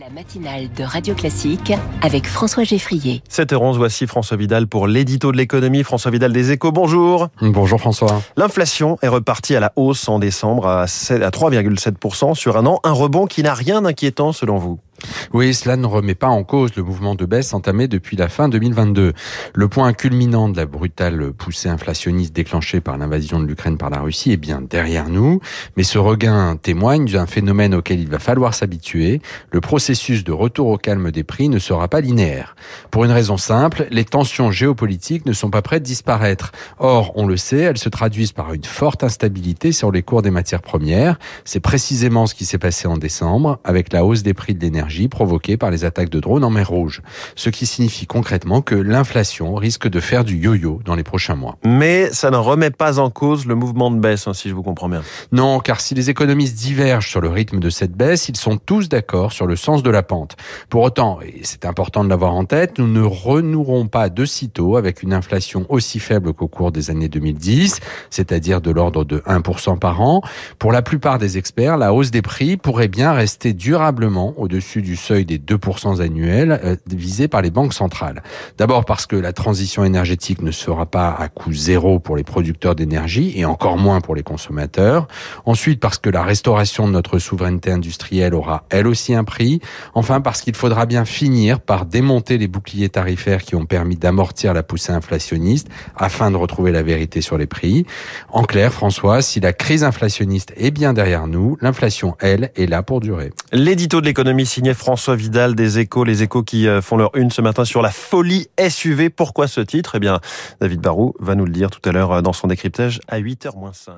La matinale de Radio Classique avec François Geffrier. 7h11, voici François Vidal pour l'édito de l'économie. François Vidal des Échos, bonjour. Bonjour François. L'inflation est repartie à la hausse en décembre à 3,7% sur un an. Un rebond qui n'a rien d'inquiétant selon vous. Oui, cela ne remet pas en cause le mouvement de baisse entamé depuis la fin 2022. Le point culminant de la brutale poussée inflationniste déclenchée par l'invasion de l'Ukraine par la Russie est bien derrière nous, mais ce regain témoigne d'un phénomène auquel il va falloir s'habituer. Le processus de retour au calme des prix ne sera pas linéaire. Pour une raison simple, les tensions géopolitiques ne sont pas prêtes de disparaître. Or, on le sait, elles se traduisent par une forte instabilité sur les cours des matières premières. C'est précisément ce qui s'est passé en décembre avec la hausse des prix de l'énergie provoquée par les attaques de drones en mer Rouge. Ce qui signifie concrètement que l'inflation risque de faire du yo-yo dans les prochains mois. Mais ça ne remet pas en cause le mouvement de baisse, hein, si je vous comprends bien. Non, car si les économistes divergent sur le rythme de cette baisse, ils sont tous d'accord sur le sens de la pente. Pour autant, et c'est important de l'avoir en tête, nous ne renouerons pas de sitôt avec une inflation aussi faible qu'au cours des années 2010, c'est-à-dire de l'ordre de 1% par an. Pour la plupart des experts, la hausse des prix pourrait bien rester durablement au-dessus du seuil des 2% annuels euh, visés par les banques centrales. D'abord parce que la transition énergétique ne sera pas à coût zéro pour les producteurs d'énergie et encore moins pour les consommateurs. Ensuite parce que la restauration de notre souveraineté industrielle aura elle aussi un prix. Enfin parce qu'il faudra bien finir par démonter les boucliers tarifaires qui ont permis d'amortir la poussée inflationniste afin de retrouver la vérité sur les prix. En clair, François, si la crise inflationniste est bien derrière nous, l'inflation, elle, est là pour durer. L'édito de l'économie François Vidal des Échos, les Échos qui euh, font leur une ce matin sur la folie SUV. Pourquoi ce titre? Eh bien, David Barou va nous le dire tout à l'heure euh, dans son décryptage à 8h 5.